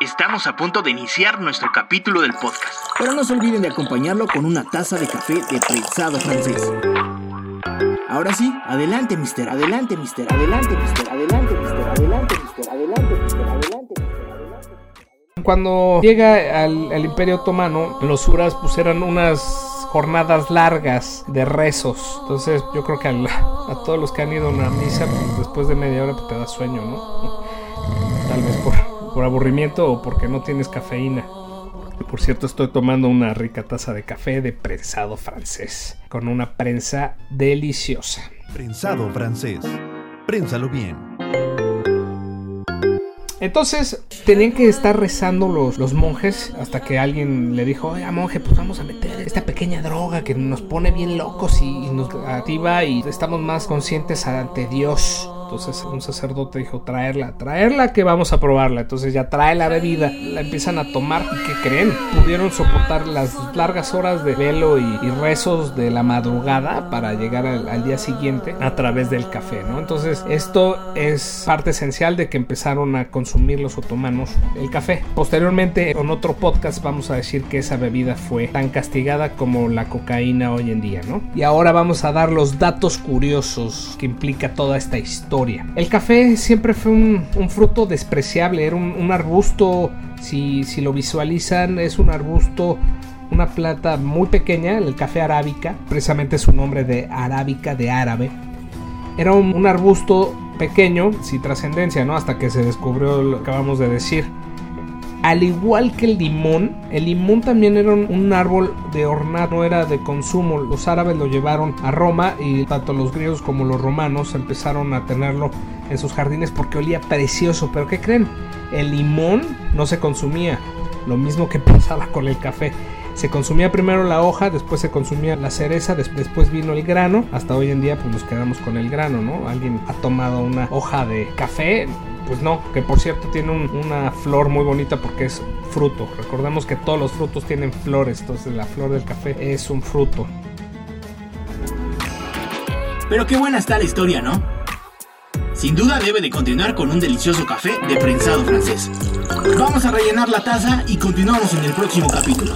Estamos a punto de iniciar nuestro capítulo del podcast. Pero no se olviden de acompañarlo con una taza de café de prensado francés. Ahora sí, adelante, mister, adelante, mister, adelante, mister, adelante, mister, adelante, mister, adelante, mister, adelante, mister, Cuando llega al, al Imperio Otomano, los Uras pues eran unas jornadas largas de rezos. Entonces yo creo que al- a todos los que han ido a una misa, pues, después de media hora pues, te da sueño, ¿no? Tal vez por, por aburrimiento o porque no tienes cafeína. Por cierto, estoy tomando una rica taza de café de prensado francés, con una prensa deliciosa. Prensado francés. Prénsalo bien. Entonces tenían que estar rezando los, los monjes hasta que alguien le dijo, oiga monje, pues vamos a meter esta pequeña droga que nos pone bien locos y, y nos activa y estamos más conscientes ante Dios. Entonces un sacerdote dijo, traerla, traerla que vamos a probarla. Entonces ya trae la bebida, la empiezan a tomar y ¿qué creen? Pudieron soportar las largas horas de velo y, y rezos de la madrugada para llegar al, al día siguiente a través del café, ¿no? Entonces esto es parte esencial de que empezaron a consumir los otomanos el café. Posteriormente en otro podcast vamos a decir que esa bebida fue tan castigada como la cocaína hoy en día, ¿no? Y ahora vamos a dar los datos curiosos que implica toda esta historia. El café siempre fue un, fruto despreciable, era un, arbusto, si, lo visualizan, es un arbusto una planta muy pequeña, el café arábica, precisamente su nombre de arábica, de árabe. Era un, un arbusto pequeño, sin trascendencia, ¿no? Hasta que se descubrió lo que acabamos de decir. Al igual que el limón, el limón también era un, árbol de ornato, no era de consumo. Los árabes lo llevaron a Roma y tanto los griegos como los romanos empezaron a tenerlo en sus jardines porque olía precioso. Pero ¿qué creen? El limón no se consumía, lo mismo que pasaba con el café. Se consumía primero la hoja, después se consumía la cereza, des- después vino el grano. Hasta hoy en día pues nos quedamos con el grano, ¿no? Alguien ha tomado una hoja de café, pues no, que por cierto tiene un- una flor muy bonita porque es fruto. Recordemos que todos los frutos tienen flores, entonces la flor del café es un fruto. Pero qué buena está la historia, ¿no? Sin duda debe de continuar con un delicioso café de prensado francés. Vamos a rellenar la taza y continuamos en el próximo capítulo.